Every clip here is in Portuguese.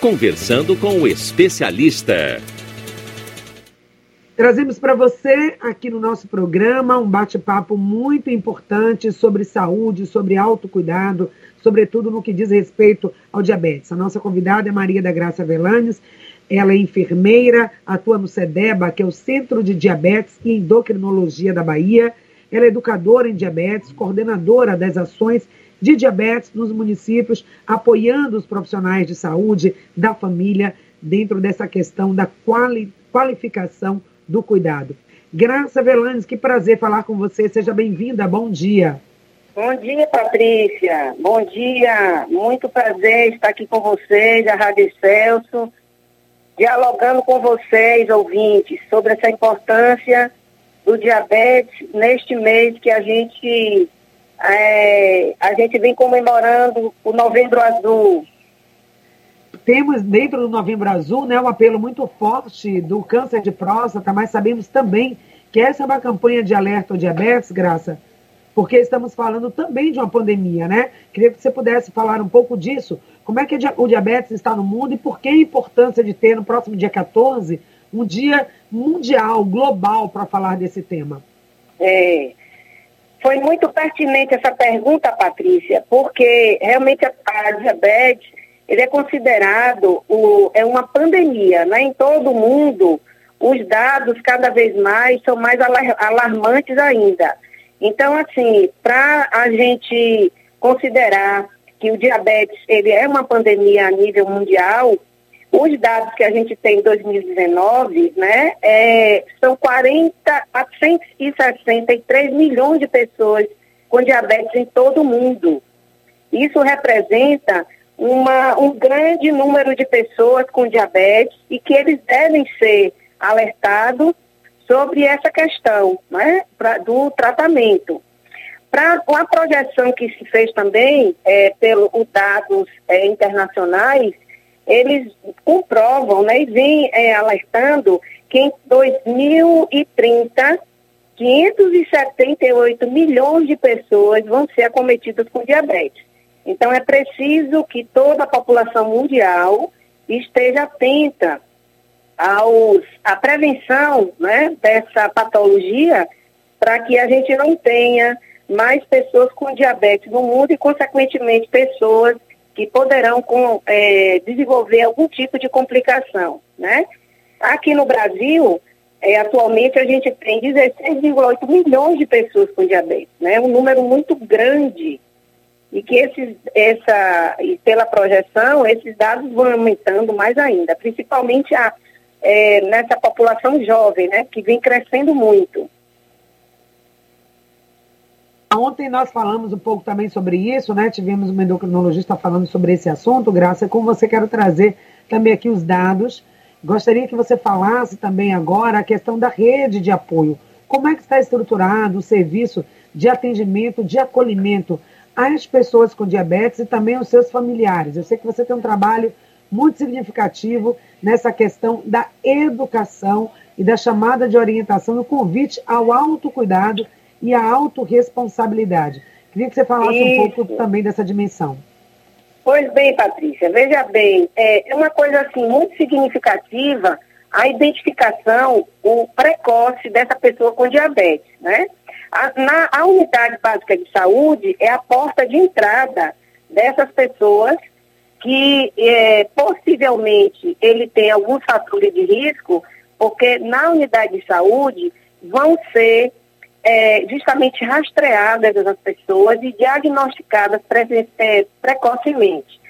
Conversando com o especialista. Trazemos para você aqui no nosso programa um bate-papo muito importante sobre saúde, sobre autocuidado, sobretudo no que diz respeito ao diabetes. A nossa convidada é Maria da Graça Velanes, ela é enfermeira, atua no CEDEBA, que é o Centro de Diabetes e Endocrinologia da Bahia. Ela é educadora em diabetes, coordenadora das ações de diabetes nos municípios, apoiando os profissionais de saúde, da família, dentro dessa questão da quali qualificação do cuidado. Graça Velanes, que prazer falar com você. Seja bem-vinda. Bom dia. Bom dia, Patrícia. Bom dia. Muito prazer estar aqui com vocês, a Rádio Celso, dialogando com vocês, ouvintes, sobre essa importância do diabetes neste mês que a gente é, a gente vem comemorando o Novembro Azul. Temos dentro do Novembro Azul né, um apelo muito forte do câncer de próstata, mas sabemos também que essa é uma campanha de alerta ao diabetes, Graça, porque estamos falando também de uma pandemia, né? Queria que você pudesse falar um pouco disso. Como é que o diabetes está no mundo e por que a importância de ter no próximo dia 14 um dia mundial, global, para falar desse tema? É, foi muito pertinente essa pergunta, Patrícia, porque realmente a, a diabetes ele é considerado o, é uma pandemia, né? Em todo o mundo, os dados cada vez mais são mais alarmantes ainda. Então, assim, para a gente considerar que o diabetes ele é uma pandemia a nível mundial, os dados que a gente tem em 2019, né, é, são 40 a 163 milhões de pessoas com diabetes em todo o mundo. Isso representa uma, um grande número de pessoas com diabetes e que eles devem ser alertados sobre essa questão né, pra, do tratamento. Para a projeção que se fez também é, pelos dados é, internacionais, eles comprovam né, e vêm é, alertando que em 2030, 578 milhões de pessoas vão ser acometidas com diabetes. Então, é preciso que toda a população mundial esteja atenta aos, à prevenção né, dessa patologia para que a gente não tenha mais pessoas com diabetes no mundo e, consequentemente, pessoas que poderão com, é, desenvolver algum tipo de complicação, né? Aqui no Brasil, é, atualmente a gente tem 16,8 milhões de pessoas com diabetes, né? Um número muito grande e que esses, essa, e pela projeção, esses dados vão aumentando mais ainda, principalmente a, é, nessa população jovem, né? Que vem crescendo muito. Ontem nós falamos um pouco também sobre isso, né? Tivemos uma endocrinologista falando sobre esse assunto. Graça, com você quero trazer também aqui os dados. Gostaria que você falasse também agora a questão da rede de apoio. Como é que está estruturado o serviço de atendimento, de acolhimento às pessoas com diabetes e também aos seus familiares? Eu sei que você tem um trabalho muito significativo nessa questão da educação e da chamada de orientação, o convite ao autocuidado e a autorresponsabilidade. Queria que você falasse Isso. um pouco também dessa dimensão. Pois bem, Patrícia, veja bem, é, é uma coisa assim muito significativa a identificação, o precoce dessa pessoa com diabetes, né? A, na, a unidade básica de saúde é a porta de entrada dessas pessoas que é, possivelmente ele tem alguns fatores de risco, porque na unidade de saúde vão ser é, justamente rastreadas as pessoas e diagnosticadas pre é, precocemente.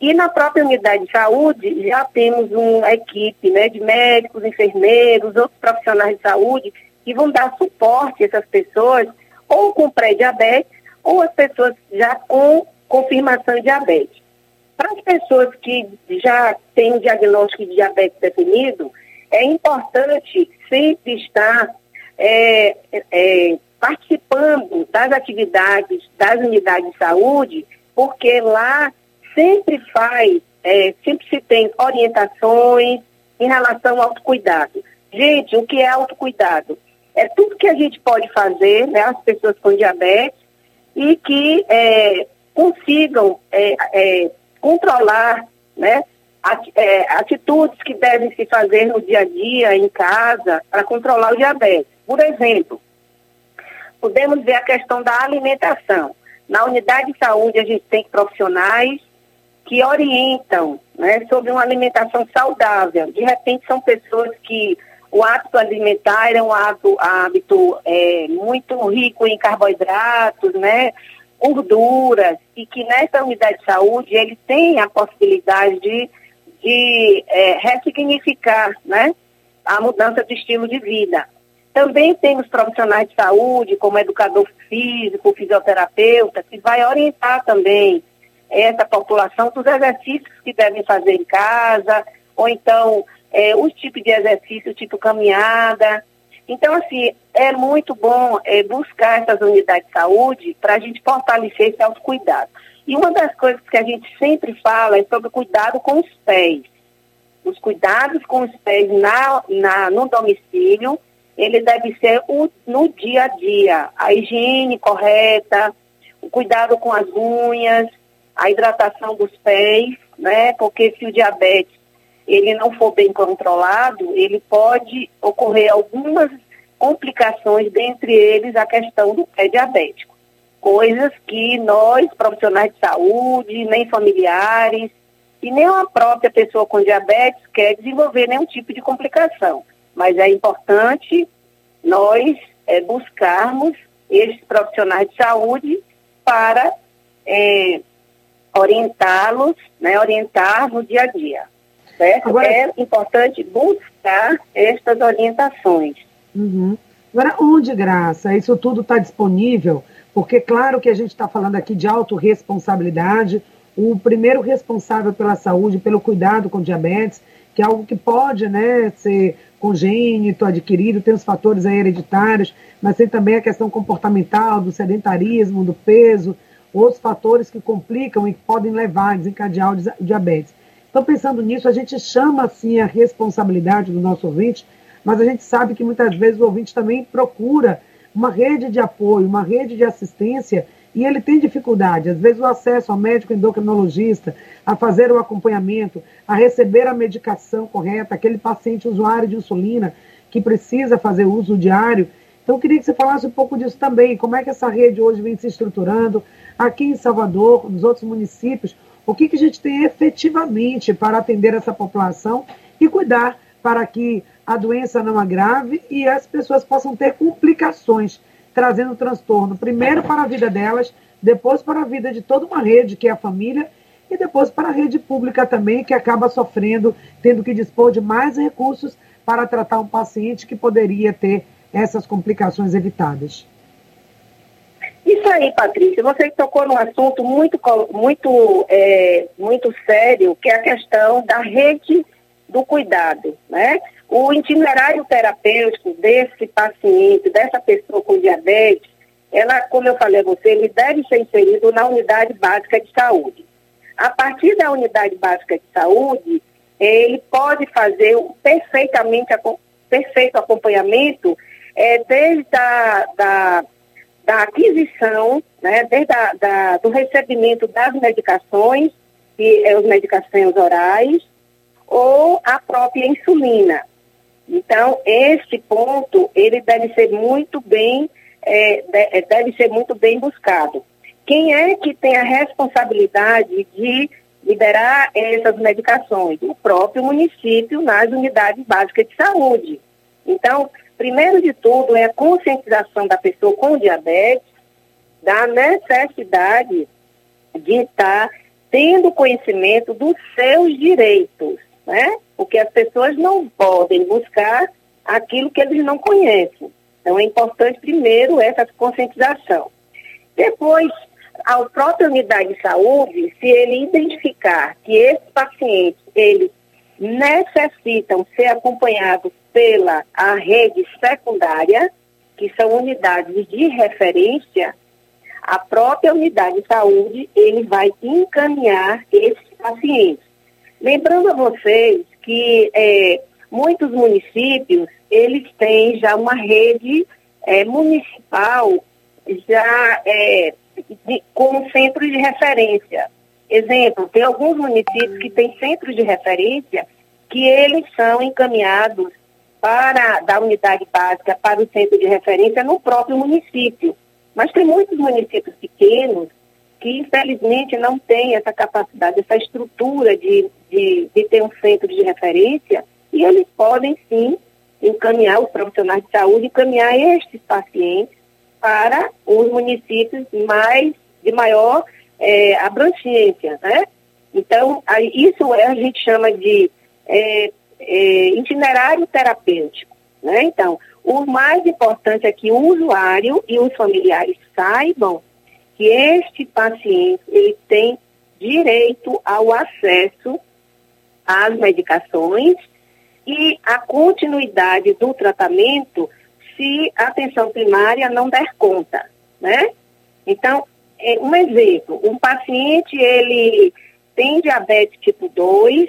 E na própria unidade de saúde já temos uma equipe né, de médicos, enfermeiros, outros profissionais de saúde que vão dar suporte a essas pessoas ou com pré-diabetes ou as pessoas já com confirmação de diabetes. Para as pessoas que já têm o diagnóstico de diabetes definido, é importante sempre estar é, é, participando das atividades das unidades de saúde, porque lá sempre faz, é, sempre se tem orientações em relação ao autocuidado. Gente, o que é autocuidado? É tudo que a gente pode fazer, né, as pessoas com diabetes, e que é, consigam é, é, controlar né, é, atitudes que devem se fazer no dia a dia, em casa, para controlar o diabetes. Por exemplo, podemos ver a questão da alimentação. Na unidade de saúde, a gente tem profissionais que orientam né, sobre uma alimentação saudável. De repente, são pessoas que o hábito alimentar é um hábito, hábito é, muito rico em carboidratos, né, gorduras, e que nessa unidade de saúde ele tem a possibilidade de, de é, ressignificar né, a mudança de estilo de vida. Também temos profissionais de saúde, como educador físico, fisioterapeuta, que vai orientar também essa população dos exercícios que devem fazer em casa, ou então é, os tipos de exercício, tipo caminhada. Então, assim, é muito bom é, buscar essas unidades de saúde para a gente fortalecer esse autocuidado. E uma das coisas que a gente sempre fala é sobre cuidado com os pés. Os cuidados com os pés na, na, no domicílio ele deve ser o, no dia a dia. A higiene correta, o cuidado com as unhas, a hidratação dos pés, né? Porque se o diabetes ele não for bem controlado, ele pode ocorrer algumas complicações, dentre eles a questão do pé diabético. Coisas que nós, profissionais de saúde, nem familiares, e nem a própria pessoa com diabetes quer desenvolver nenhum tipo de complicação mas é importante nós é, buscarmos esses profissionais de saúde para é, orientá-los, né, orientar no dia a dia. Certo? Agora, é importante buscar estas orientações. Uhum. Agora, onde, Graça, isso tudo está disponível? Porque, claro que a gente está falando aqui de autorresponsabilidade, o primeiro responsável pela saúde, pelo cuidado com diabetes, que é algo que pode né, ser congênito, adquirido, tem os fatores hereditários, mas tem também a questão comportamental, do sedentarismo, do peso, outros fatores que complicam e que podem levar a desencadear o diabetes. Então, pensando nisso, a gente chama assim a responsabilidade do nosso ouvinte, mas a gente sabe que muitas vezes o ouvinte também procura uma rede de apoio, uma rede de assistência e ele tem dificuldade, às vezes, o acesso ao médico endocrinologista, a fazer o acompanhamento, a receber a medicação correta, aquele paciente usuário de insulina que precisa fazer uso diário. Então, eu queria que você falasse um pouco disso também, como é que essa rede hoje vem se estruturando aqui em Salvador, nos outros municípios, o que, que a gente tem efetivamente para atender essa população e cuidar para que a doença não agrave e as pessoas possam ter complicações trazendo transtorno, primeiro para a vida delas, depois para a vida de toda uma rede, que é a família, e depois para a rede pública também, que acaba sofrendo, tendo que dispor de mais recursos para tratar um paciente que poderia ter essas complicações evitadas. Isso aí, Patrícia, você tocou num assunto muito, muito, é, muito sério, que é a questão da rede do cuidado, né? O itinerário terapêutico desse paciente, dessa pessoa com diabetes, ela, como eu falei a você, ele deve ser inserido na unidade básica de saúde. A partir da unidade básica de saúde, ele pode fazer perfeitamente perfeito acompanhamento é, desde a da, da aquisição, né, desde a, da, do recebimento das medicações, que é os medicações orais, ou a própria insulina. Então, esse ponto, ele deve ser muito bem, é, é, deve ser muito bem buscado. Quem é que tem a responsabilidade de liberar essas medicações? O próprio município nas unidades básicas de saúde. Então, primeiro de tudo é a conscientização da pessoa com diabetes da necessidade de estar tendo conhecimento dos seus direitos né? Porque as pessoas não podem buscar aquilo que eles não conhecem. Então é importante primeiro essa conscientização. Depois, a própria unidade de saúde, se ele identificar que esses pacientes, eles necessitam ser acompanhados pela a rede secundária, que são unidades de referência, a própria unidade de saúde, ele vai encaminhar esses pacientes. Lembrando a vocês que é, muitos municípios, eles têm já uma rede é, municipal já é, de, com centro de referência. Exemplo, tem alguns municípios que têm centros de referência que eles são encaminhados para da unidade básica para o centro de referência no próprio município. Mas tem muitos municípios pequenos que, infelizmente, não têm essa capacidade, essa estrutura de, de, de ter um centro de referência, e eles podem, sim, encaminhar os profissionais de saúde, encaminhar estes pacientes para os municípios mais de maior é, abrangência, né? Então, isso é, a gente chama de é, é, itinerário terapêutico, né? Então, o mais importante é que o usuário e os familiares saibam que este paciente ele tem direito ao acesso às medicações e a continuidade do tratamento se a atenção primária não der conta, né? Então, é, um exemplo, um paciente, ele tem diabetes tipo 2,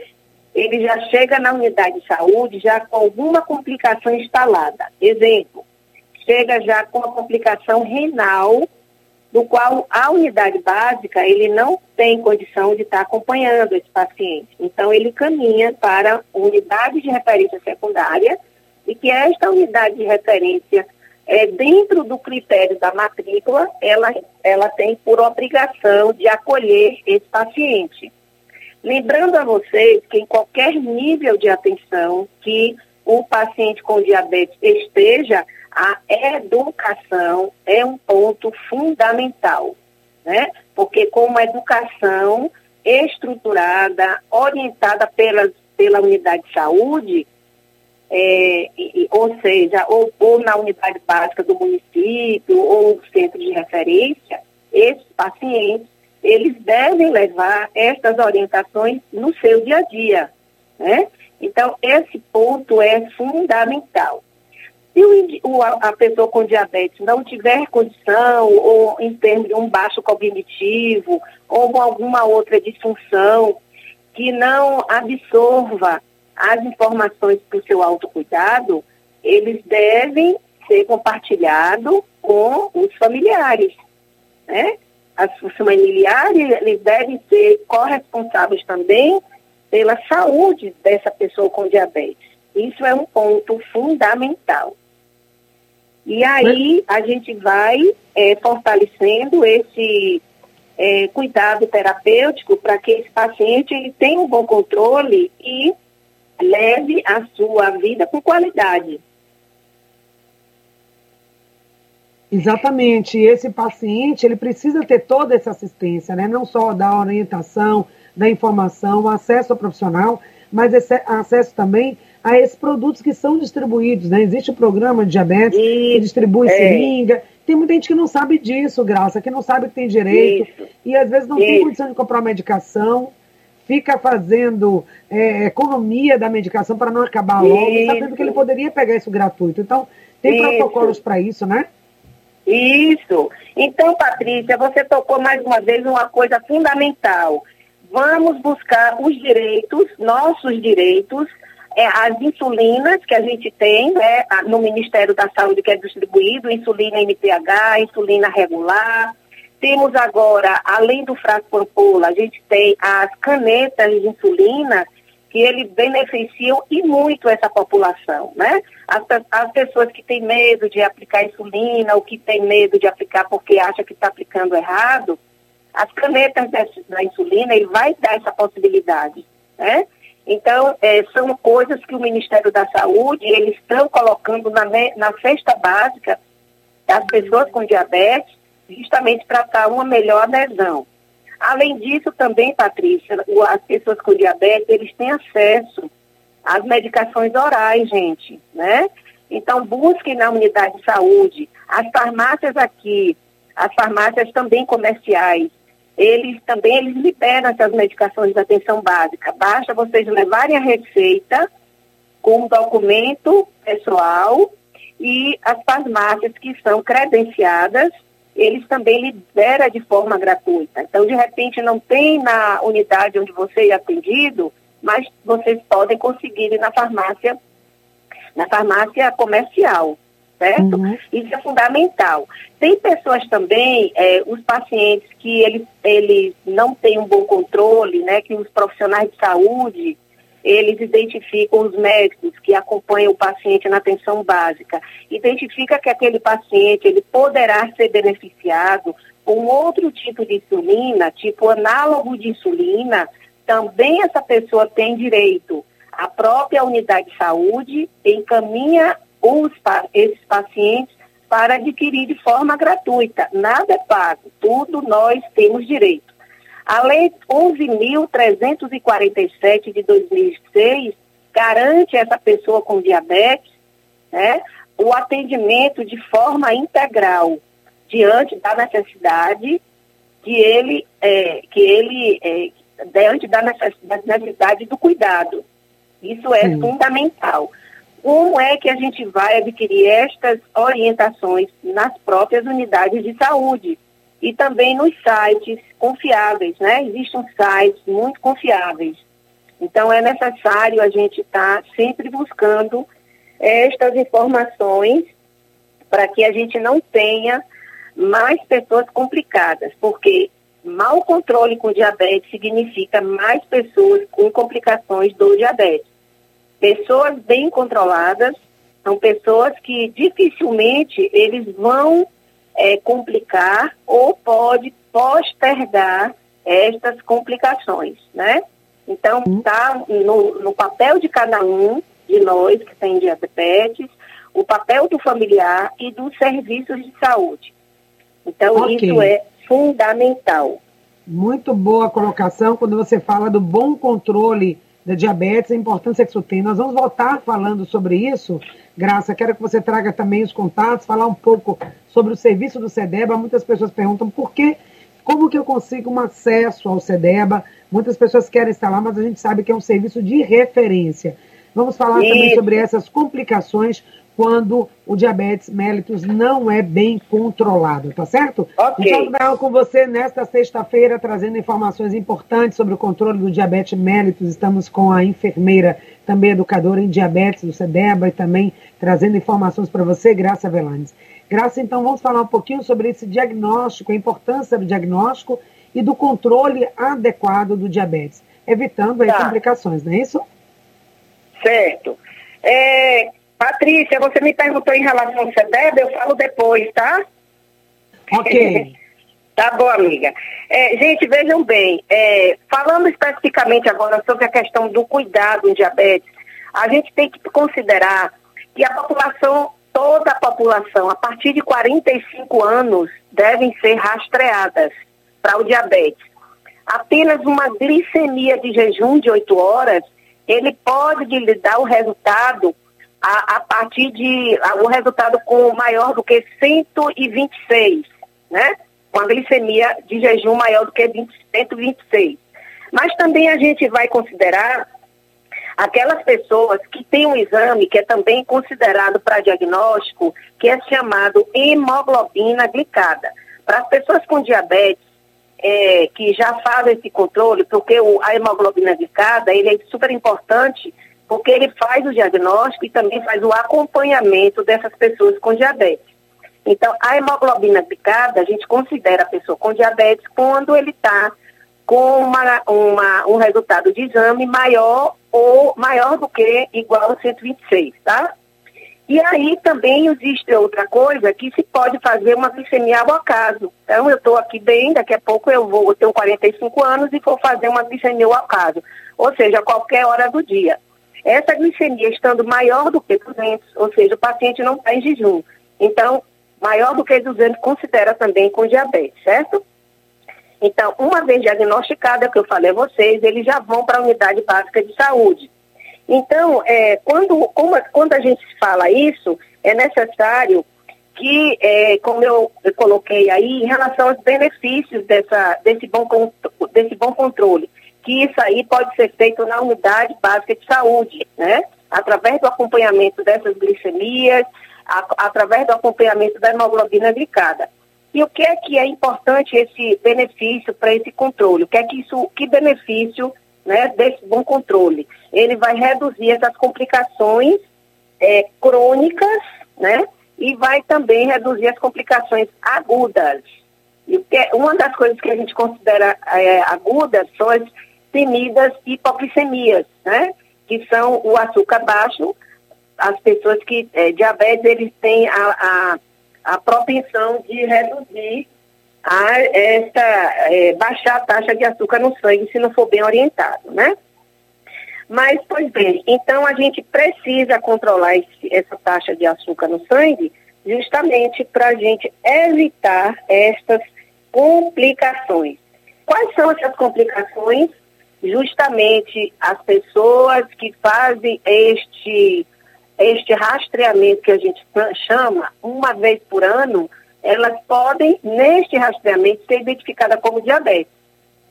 ele já chega na unidade de saúde já com alguma complicação instalada. Exemplo, chega já com uma complicação renal, do qual a unidade básica, ele não tem condição de estar acompanhando esse paciente. Então, ele caminha para unidade de referência secundária, e que esta unidade de referência é, dentro do critério da matrícula, ela, ela tem por obrigação de acolher esse paciente. Lembrando a vocês que em qualquer nível de atenção que o paciente com diabetes esteja, a educação é um ponto fundamental, né? Porque com uma educação estruturada, orientada pelas, pela unidade de saúde, é, ou seja, ou, ou, na unidade básica do município ou centro de referência, esses pacientes, eles devem levar estas orientações no seu dia a dia, né? Então, esse ponto é fundamental. Se o, a pessoa com diabetes não tiver condição, ou em termos de um baixo cognitivo, ou alguma outra disfunção, que não absorva as informações para o seu autocuidado, eles devem ser compartilhados com os familiares, né? As, os familiares, eles devem ser corresponsáveis também pela saúde dessa pessoa com diabetes. Isso é um ponto fundamental. E aí a gente vai é, fortalecendo esse é, cuidado terapêutico para que esse paciente ele tenha um bom controle e leve a sua vida com qualidade. Exatamente. Esse paciente, ele precisa ter toda essa assistência, né? Não só da orientação, da informação, acesso ao profissional, mas esse acesso também a esses produtos que são distribuídos, né? Existe o programa de diabetes Isso, que distribui é. seringa. Tem muita gente que não sabe disso, Graça, que não sabe que tem direito Isso. e às vezes não Isso. tem condição de comprar medicação fica fazendo é, economia da medicação para não acabar logo, isso. sabendo que ele poderia pegar isso gratuito. Então, tem protocolos para isso, né? Isso. Então, Patrícia, você tocou mais uma vez uma coisa fundamental. Vamos buscar os direitos, nossos direitos, é, as insulinas que a gente tem né, no Ministério da Saúde, que é distribuído, insulina NPH, insulina regular, temos agora, além do frasco ampola, a gente tem as canetas de insulina que eles beneficiam e muito essa população, né? As, as pessoas que têm medo de aplicar insulina ou que têm medo de aplicar porque acha que está aplicando errado, as canetas da insulina, ele vai dar essa possibilidade, né? Então, é, são coisas que o Ministério da Saúde, eles estão colocando na, na cesta básica das pessoas com diabetes, justamente para estar uma melhor adesão. Além disso, também, Patrícia, as pessoas com diabetes, eles têm acesso às medicações orais, gente, né? Então, busquem na unidade de saúde. As farmácias aqui, as farmácias também comerciais, eles também eles liberam essas medicações de atenção básica. Basta vocês levarem a receita com um documento pessoal e as farmácias que são credenciadas eles também liberam de forma gratuita. Então, de repente, não tem na unidade onde você é atendido, mas vocês podem conseguir na farmácia, na farmácia comercial. Certo? Uhum. Isso é fundamental. Tem pessoas também, é, os pacientes que eles, eles não têm um bom controle, né, que os profissionais de saúde, eles identificam os médicos que acompanham o paciente na atenção básica, identifica que aquele paciente ele poderá ser beneficiado com outro tipo de insulina, tipo análogo de insulina, também essa pessoa tem direito. A própria unidade de saúde encaminha os, esses pacientes para adquirir de forma gratuita. Nada é pago, tudo nós temos direito. A Lei 11.347 de 2006 garante a essa pessoa com diabetes né, o atendimento de forma integral diante da necessidade que ele, é, que ele é, diante da necessidade do cuidado. Isso é Sim. fundamental. Como é que a gente vai adquirir estas orientações nas próprias unidades de saúde? e também nos sites confiáveis, né? Existem sites muito confiáveis. Então é necessário a gente estar tá sempre buscando estas informações para que a gente não tenha mais pessoas complicadas, porque mau controle com diabetes significa mais pessoas com complicações do diabetes. Pessoas bem controladas são pessoas que dificilmente eles vão é, complicar ou pode postergar estas complicações, né? Então, está no, no papel de cada um de nós que tem diabetes, o papel do familiar e dos serviços de saúde. Então, okay. isso é fundamental. Muito boa colocação quando você fala do bom controle da diabetes, a importância que isso tem. Nós vamos voltar falando sobre isso. Graça, quero que você traga também os contatos, falar um pouco sobre o serviço do SEDEBA. Muitas pessoas perguntam por que, como que eu consigo um acesso ao SEDEBA. Muitas pessoas querem estar lá, mas a gente sabe que é um serviço de referência. Vamos falar isso. também sobre essas complicações quando o diabetes mellitus não é bem controlado, tá certo? Ok. Então, trabalhando com você nesta sexta-feira, trazendo informações importantes sobre o controle do diabetes mellitus. Estamos com a enfermeira, também educadora em diabetes do CEDEBA e também trazendo informações para você, Graça Velanes. Graça, então, vamos falar um pouquinho sobre esse diagnóstico, a importância do diagnóstico e do controle adequado do diabetes, evitando aí tá. complicações, não é isso? Certo. É, Patrícia, você me perguntou em relação ao CEDEB, eu falo depois, tá? Ok. tá bom, amiga. É, gente, vejam bem, é, falando especificamente agora sobre a questão do cuidado em diabetes, a gente tem que considerar que a população, toda a população, a partir de 45 anos, devem ser rastreadas para o diabetes. Apenas uma glicemia de jejum de 8 horas, ele pode lhe dar o resultado a, a partir de a, o resultado com maior do que 126, né? Com a glicemia de jejum maior do que 20, 126. Mas também a gente vai considerar aquelas pessoas que têm um exame que é também considerado para diagnóstico, que é chamado hemoglobina glicada. Para as pessoas com diabetes, é, que já fazem esse controle, porque o, a hemoglobina glicada ele é super importante porque ele faz o diagnóstico e também faz o acompanhamento dessas pessoas com diabetes. Então, a hemoglobina glicada, a gente considera a pessoa com diabetes quando ele está com uma, uma, um resultado de exame maior ou maior do que igual a 126, tá? E aí também existe outra coisa que se pode fazer uma glicemia ao acaso. Então, eu estou aqui bem, daqui a pouco eu vou, eu tenho 45 anos e vou fazer uma glicemia ao acaso. Ou seja, a qualquer hora do dia. Essa glicemia estando maior do que 200, ou seja, o paciente não está em jejum. Então, maior do que 200 considera também com diabetes, certo? Então, uma vez diagnosticada, que eu falei a vocês, eles já vão para a unidade básica de saúde. Então, é, quando, quando a gente fala isso, é necessário que, é, como eu, eu, coloquei aí, em relação aos benefícios dessa, desse, bom, desse bom controle que isso aí pode ser feito na unidade básica de saúde, né? Através do acompanhamento dessas glicemias, a, através do acompanhamento da hemoglobina glicada. E o que é que é importante esse benefício para esse controle? O que é que isso, que benefício, né, desse bom controle? Ele vai reduzir essas complicações é, crônicas, né, e vai também reduzir as complicações agudas. E uma das coisas que a gente considera é, agudas são as temidas hipoglicemias, né? Que são o açúcar baixo, as pessoas que é, diabetes eles têm a, a, a propensão de reduzir a esta é, baixar a taxa de açúcar no sangue se não for bem orientado, né? Mas, pois bem, então a gente precisa controlar esse, essa taxa de açúcar no sangue justamente para a gente evitar estas complicações. Quais são essas complicações? Justamente as pessoas que fazem este, este rastreamento que a gente chama uma vez por ano, elas podem, neste rastreamento, ser identificadas como diabetes.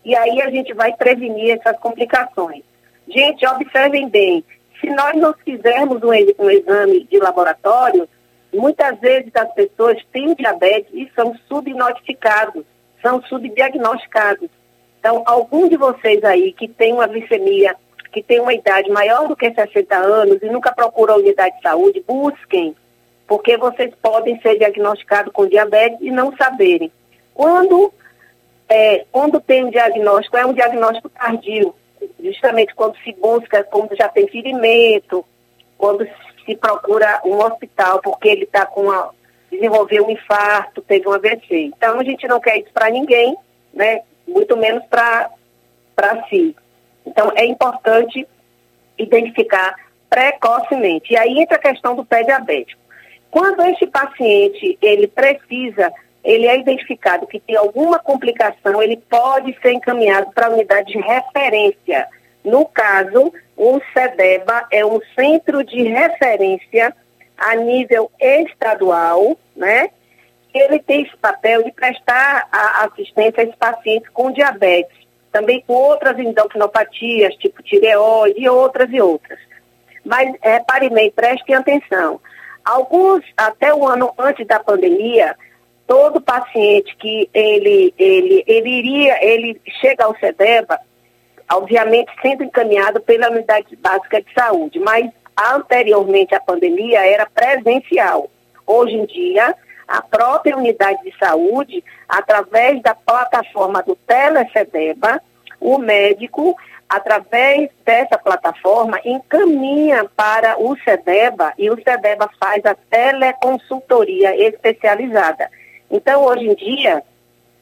E aí a gente vai prevenir essas complicações. Gente, observem bem, se nós não fizermos um, exame de laboratório, muitas vezes as pessoas têm diabetes e são subnotificados, são subdiagnosticados. Então, algum de vocês aí que tem uma glicemia, que tem uma idade maior do que 60 anos e nunca procurou a unidade de saúde, busquem, porque vocês podem ser diagnosticados com diabetes e não saberem. Quando, é, quando tem um diagnóstico, é um diagnóstico tardio, justamente quando se busca, quando já tem ferimento, quando se procura um hospital porque ele está com uma, desenvolveu um infarto, teve um AVC. Então a gente não quer isso para ninguém, né? Muito menos para si. Então é importante identificar precocemente. E aí entra a questão do pé diabético. Quando esse paciente ele precisa, ele é identificado que tem alguma complicação, ele pode ser encaminhado para a unidade de referência. No caso, o CEDEBA é um centro de referência a nível estadual, né? Ele tem esse papel de prestar assistência a esses pacientes com diabetes, também com outras endocrinopatias, tipo tireoide e outras e outras. Mas repare bem, prestem atenção. Alguns, até o ano antes da pandemia, todo paciente que ele, ele, ele iria, ele chega ao CEDEBA, obviamente sendo encaminhado pela unidade básica de saúde, mas anteriormente à pandemia era presencial. Hoje em dia, a própria unidade de saúde, através da plataforma do Telecedeba, o médico, através dessa plataforma, encaminha para o CEDEBA e o CEDEBA faz a teleconsultoria especializada. Então, hoje em dia,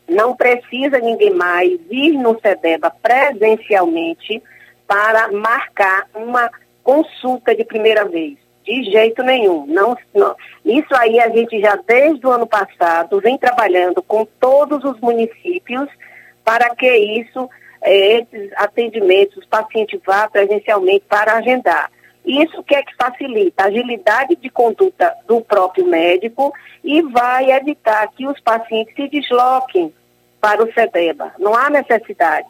não precisa ninguém mais ir no CEDEBA presencialmente para marcar uma consulta de primeira vez. De jeito nenhum. Não, não, Isso aí a gente já desde o ano passado vem trabalhando com todos os municípios para que isso, eh, esses atendimentos, os pacientes vá presencialmente para agendar. Isso que é que facilita a agilidade de conduta do próprio médico e vai evitar que os pacientes se desloquem para o SEDEBA. Não há necessidade.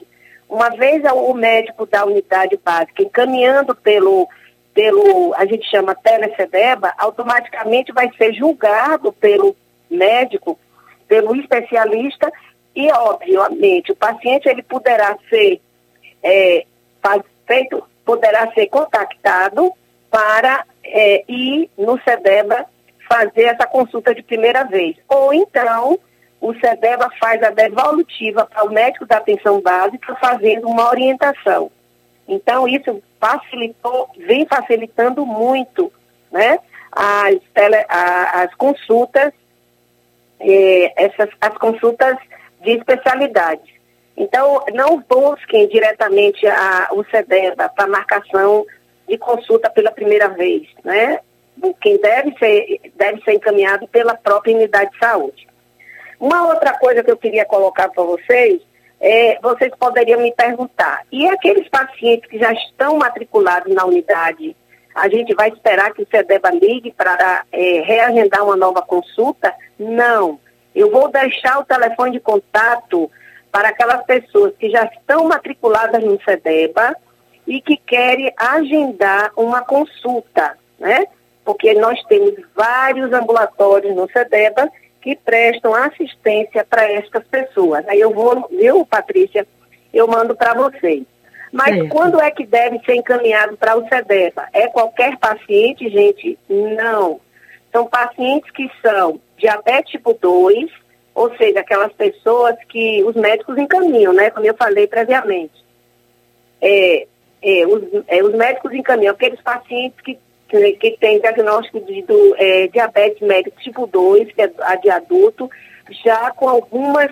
Uma vez o médico da unidade básica encaminhando pelo, pelo a gente chama telecedeba, automaticamente vai ser julgado pelo médico, pelo especialista e, obviamente, o paciente ele poderá ser é, feito poderá ser contactado para é, ir no SEDEBA fazer essa consulta de primeira vez. Ou então, o SEDEBA faz a devolutiva para o médico da atenção básica fazendo uma orientação. Então, isso facilitou, vem facilitando muito né, as, tele, a, as consultas, eh, essas, as consultas de especialidade. Então, não busquem diretamente a, o SEDEBA para marcação de consulta pela primeira vez, né? Quem deve ser, deve ser encaminhado pela própria unidade de saúde. Uma outra coisa que eu queria colocar para vocês, é, vocês poderiam me perguntar, e aqueles pacientes que já estão matriculados na unidade, a gente vai esperar que o CEDEBA ligue para é, reagendar uma nova consulta? Não. Eu vou deixar o telefone de contato para aquelas pessoas que já estão matriculadas no SEDEBA e que querem agendar uma consulta, né? Porque nós temos vários ambulatórios no SEDEBA que prestam assistência para estas pessoas. Aí eu vou, viu, Patrícia, eu mando para vocês. Mas é. quando é que deve ser encaminhado para o SEDEBA? É qualquer paciente, gente? Não. são pacientes que são diabetes tipo 2, ou seja, aquelas pessoas que os médicos encaminham, né? Como eu falei previamente. É, é, os, é, os, médicos encaminham aqueles pacientes que, que, têm diagnóstico de do, é, diabetes médico tipo 2, que é a de adulto, já com algumas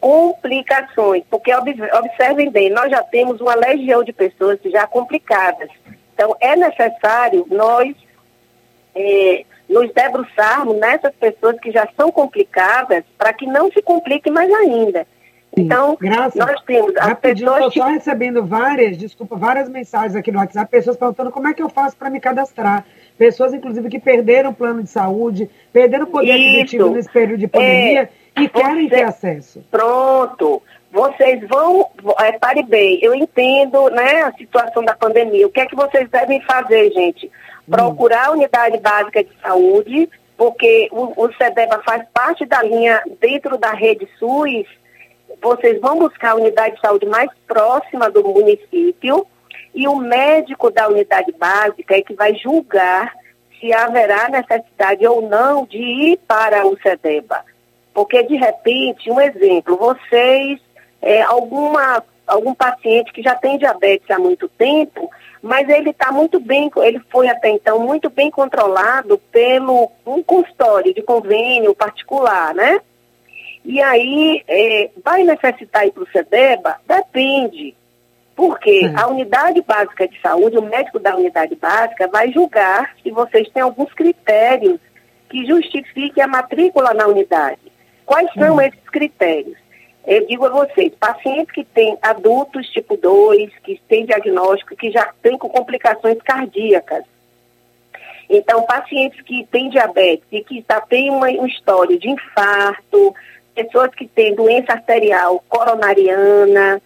complicações, porque observem bem, nós já temos uma legião de pessoas já complicadas. Então, é necessário nós é, nos debruçarmos nessas pessoas que já são complicadas para que não se complique mais ainda. Sim. Então, Graças. nós temos as Rapidinho, pessoas. Estou só recebendo várias, desculpa, várias mensagens aqui no WhatsApp, pessoas perguntando como é que eu faço para me cadastrar. Pessoas, inclusive, que perderam o plano de saúde, perderam o poder aquisitivo nesse período de pandemia é, e querem você... ter acesso. Pronto. Vocês vão, é, pare bem, eu entendo né, a situação da pandemia. O que é que vocês devem fazer, gente? Hum. Procurar a unidade básica de saúde, porque o, o CEDEBA faz parte da linha dentro da rede SUS vocês vão buscar a unidade de saúde mais próxima do município e o médico da unidade básica é que vai julgar se haverá necessidade ou não de ir para o SEDEBA. Porque, de repente, um exemplo, vocês, é, alguma, algum paciente que já tem diabetes há muito tempo, mas ele está muito bem, ele foi até então muito bem controlado pelo um consultório de convênio particular, né? E aí, é, vai necessitar ir para o SEDEBA? Depende. Porque é. a unidade básica de saúde, o médico da unidade básica, vai julgar se vocês têm alguns critérios que justifiquem a matrícula na unidade. Quais são hum. esses critérios? Eu digo a vocês, pacientes que têm adultos tipo 2, que têm diagnóstico, que já têm com complicações cardíacas. Então, pacientes que têm diabetes e que já têm uma, uma história de infarto, pessoas que têm doença arterial coronariana,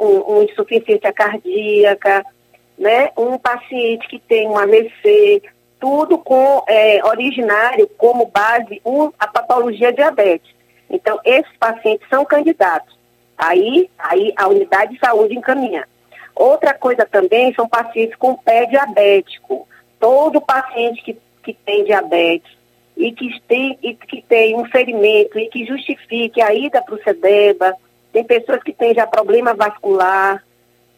um, uma insuficiência cardíaca, né? um paciente que tem um AVC, tudo com é, originário como base um, a patologia diabetes. Então, esses pacientes são candidatos. Aí, aí a unidade de saúde encaminha. Outra coisa também são pacientes com pé diabético. Todo paciente que, que tem diabetes e que tem, e que tem um ferimento e que justifique a ida para o SEDEBA, tem pessoas que têm já problema vascular,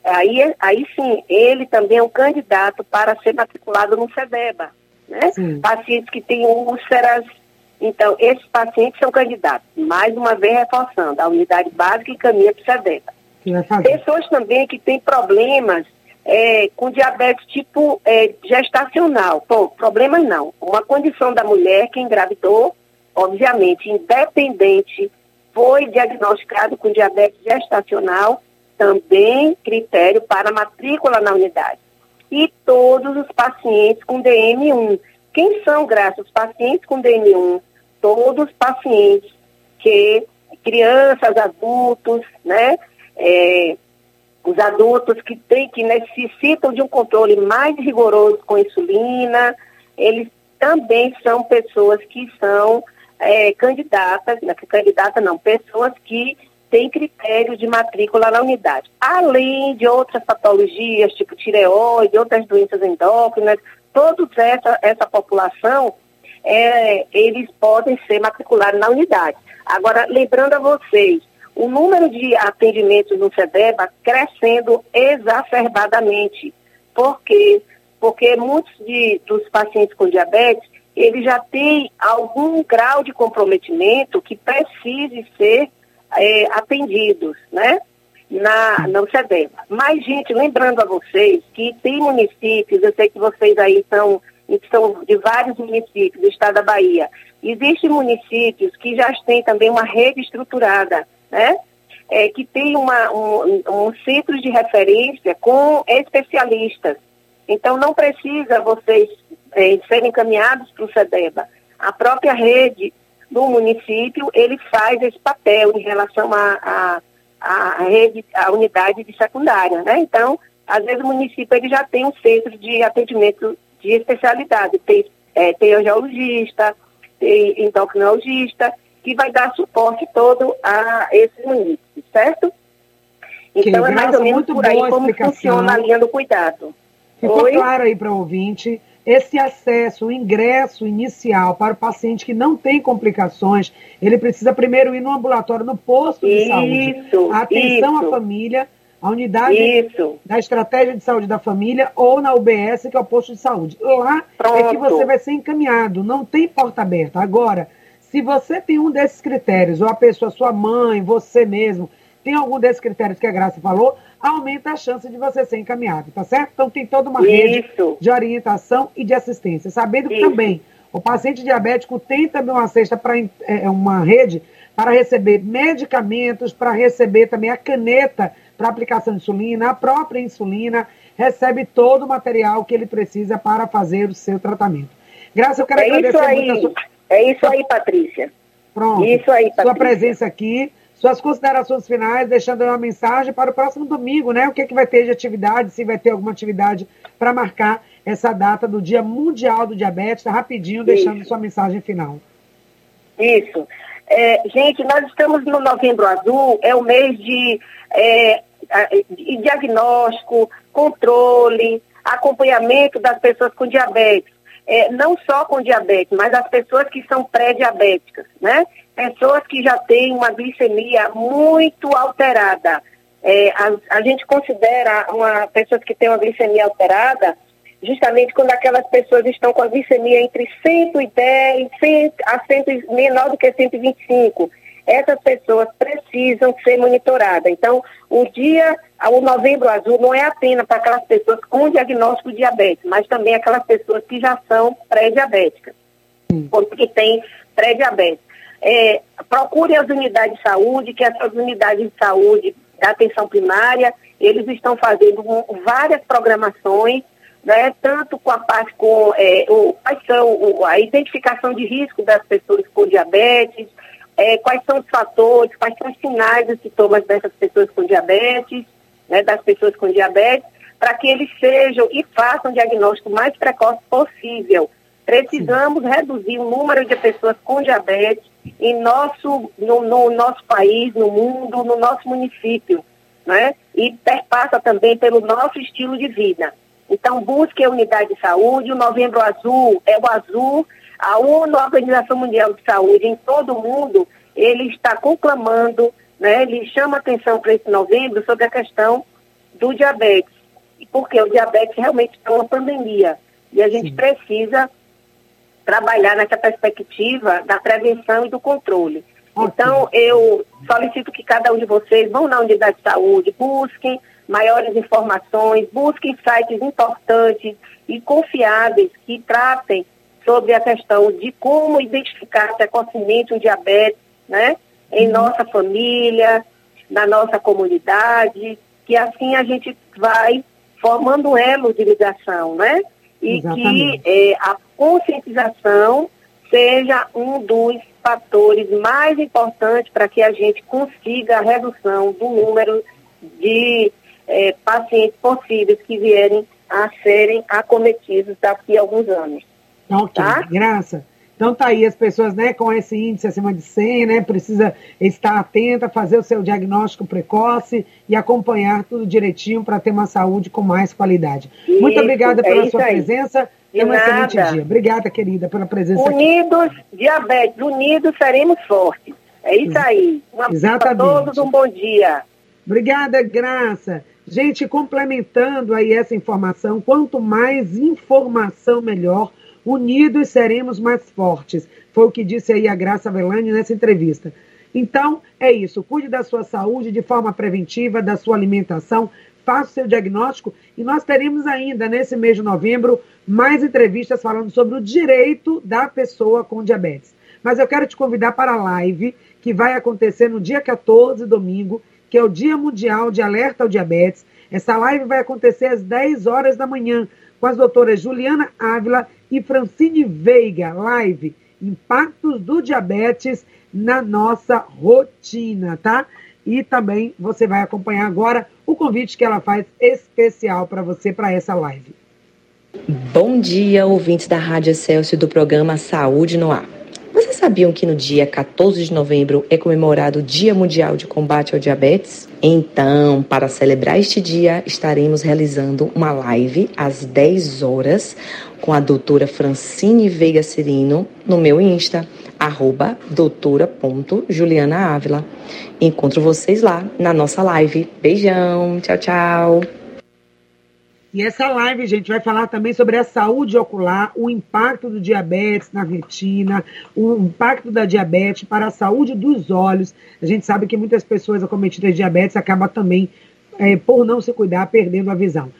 aí, aí sim, ele também é um candidato para ser matriculado no SEDEBA. Né? Pacientes que têm úlceras, então, esses pacientes são candidatos. Mais uma vez reforçando, a unidade básica encaminha para o SEDEBA. Pessoas também que têm problemas é, com diabetes tipo é, gestacional. Bom, problemas não. Uma condição da mulher que engravidou, obviamente, independente, foi diagnosticado com diabetes gestacional, também critério para matrícula na unidade. E todos os pacientes com DM1. Quem são, graças, os pacientes com DM1? Todos os pacientes que, crianças, adultos, né? É, os adultos que, tem, que necessitam de um controle mais rigoroso com insulina, eles também são pessoas que são é, candidatas, não, é candidata não, pessoas que têm critérios de matrícula na unidade. Além de outras patologias, tipo tireoide, outras doenças endócrinas, toda essa, essa população, é, eles podem ser matriculados na unidade. Agora, lembrando a vocês, o número de atendimentos no SEDEBA crescendo exacerbadamente. Por quê? Porque muitos de, dos pacientes com diabetes, eles já têm algum grau de comprometimento que precise ser é, atendidos, né? Na, no SEDEBA. Mas, gente, lembrando a vocês que tem municípios, eu sei que vocês aí são, são de vários municípios do estado da Bahia, existem municípios que já têm também uma rede estruturada né? É, que tem uma, um, um centro de referência com especialistas. Então, não precisa vocês é, serem encaminhados para o SEDEBA. A própria rede do município, ele faz esse papel em relação à a, a, a, rede, a unidade de secundária, né? Então, às vezes o município ele já tem um centro de atendimento de especialidade. Tem, é, tem angiologista, tem endocrinologista, que vai dar suporte todo a esses municípios, certo? Então é mais ou menos por aí como funciona a linha do cuidado. Ficou Oi? claro aí para o ouvinte. esse acesso, o ingresso inicial para o paciente que não tem complicações, ele precisa primeiro ir no ambulatório, no posto de isso, saúde. Atenção isso. à família, a unidade isso. da estratégia de saúde da família ou na UBS, que é o posto de saúde. Lá Pronto. é que você vai ser encaminhado, não tem porta aberta. Agora, se você tem um desses critérios, ou a pessoa, sua mãe, você mesmo, tem algum desses critérios que a Graça falou, aumenta a chance de você ser encaminhado, tá certo? Então tem toda uma rede Isso. de orientação e de assistência. Sabendo que também o paciente diabético tem também uma cesta para é, uma rede para receber medicamentos, para receber também a caneta para aplicação de insulina, a própria insulina, recebe todo o material que ele precisa para fazer o seu tratamento. Graça, eu quero é agradecer muito a sua... É isso aí, Patrícia. Pronto. Isso aí, Patrícia. Sua presença aqui, suas considerações finais, deixando uma mensagem para o próximo domingo, né? O que, é que vai ter de atividade, se vai ter alguma atividade para marcar essa data do Dia Mundial do Diabetes, tá rapidinho, deixando Isso. sua mensagem final. Isso. É, gente, nós estamos no Novembro Azul, é o mês de, é, de diagnóstico, controle, acompanhamento das pessoas com diabetes. É, não só com diabetes, mas as pessoas que são pré-diabéticas, né? Pessoas que já têm uma glicemia muito alterada. É, a, a, gente considera uma pessoas que têm uma glicemia alterada justamente quando aquelas pessoas estão com a glicemia entre 110 100, a 100, menor do que 125. Essas pessoas precisam ser monitoradas. Então, o dia, o novembro azul não é apenas para aquelas pessoas com diagnóstico de diabetes, mas também aquelas pessoas que já são pré-diabéticas, que têm pré-diabetes. É, procure as unidades de saúde, que essas unidades de saúde da atenção primária, eles estão fazendo várias programações né, tanto com a parte com é, o, quais são o, a identificação de risco das pessoas com diabetes, é, quais são os fatores, quais são os sinais e sintomas dessas pessoas com diabetes, né, das pessoas com diabetes, para que eles sejam e façam o diagnóstico mais precoce possível. Precisamos Sim. reduzir o número de pessoas com diabetes em nosso, no, no nosso país, no mundo, no nosso município, né? E perpassa também pelo nosso estilo de vida. Então, busque a unidade de saúde. O Novembro Azul é o azul. A ONU, a Organização Mundial de Saúde, em todo o mundo, ele está conclamando, né, ele chama atenção para esse novembro sobre a questão do diabetes. Porque o diabetes realmente é uma pandemia. E a gente Sim. precisa trabalhar nessa perspectiva da prevenção e do controle. Então, eu solicito que cada um de vocês vão na unidade de saúde, busquem maiores informações, busquem sites importantes e confiáveis que tratem sobre a questão de como identificar precocemente o diabetes, né? Em uhum. nossa família, na nossa comunidade, que assim a gente vai formando um elo de ligação, né? E Exatamente. que é, a conscientização seja um dos fatores mais importantes para que a gente consiga a redução do número de é, pacientes possíveis que vierem a serem acometidos daqui a alguns anos. Ok, tá? graça. Então tá aí as pessoas, né, com esse índice acima de 100, né, precisa estar atenta, fazer o seu diagnóstico precoce e acompanhar tudo direitinho para ter uma saúde com mais qualidade. Isso, Muito obrigada pela é sua aí. presença. De um excelente dia. Obrigada, querida, pela presença Unidos, aqui. diabetes, unidos seremos fortes. É isso aí. Um Exatamente. Para todos um bom dia. Obrigada, Graça. Gente, complementando aí essa informação, quanto mais informação, melhor. Unidos seremos mais fortes. Foi o que disse aí a Graça Velani nessa entrevista. Então, é isso. Cuide da sua saúde de forma preventiva, da sua alimentação, faça o seu diagnóstico e nós teremos ainda, nesse mês de novembro, mais entrevistas falando sobre o direito da pessoa com diabetes. Mas eu quero te convidar para a live que vai acontecer no dia 14, domingo, que é o Dia Mundial de Alerta ao Diabetes. Essa live vai acontecer às 10 horas da manhã com as doutoras Juliana Ávila e Francine Veiga. Live Impactos do Diabetes na nossa rotina, tá? E também você vai acompanhar agora o convite que ela faz especial para você para essa live. Bom dia, ouvintes da Rádio Celso do programa Saúde no Ar. Você sabia sabiam que no dia 14 de novembro é comemorado o Dia Mundial de Combate ao Diabetes? Então, para celebrar este dia, estaremos realizando uma live às 10 horas com a doutora Francine Veiga Cirino no meu Insta, arroba doutora.julianaávila. Encontro vocês lá na nossa live. Beijão, tchau, tchau. E essa live, gente, vai falar também sobre a saúde ocular, o impacto do diabetes na retina, o impacto da diabetes para a saúde dos olhos. A gente sabe que muitas pessoas acometidas de diabetes acabam também, é, por não se cuidar, perdendo a visão.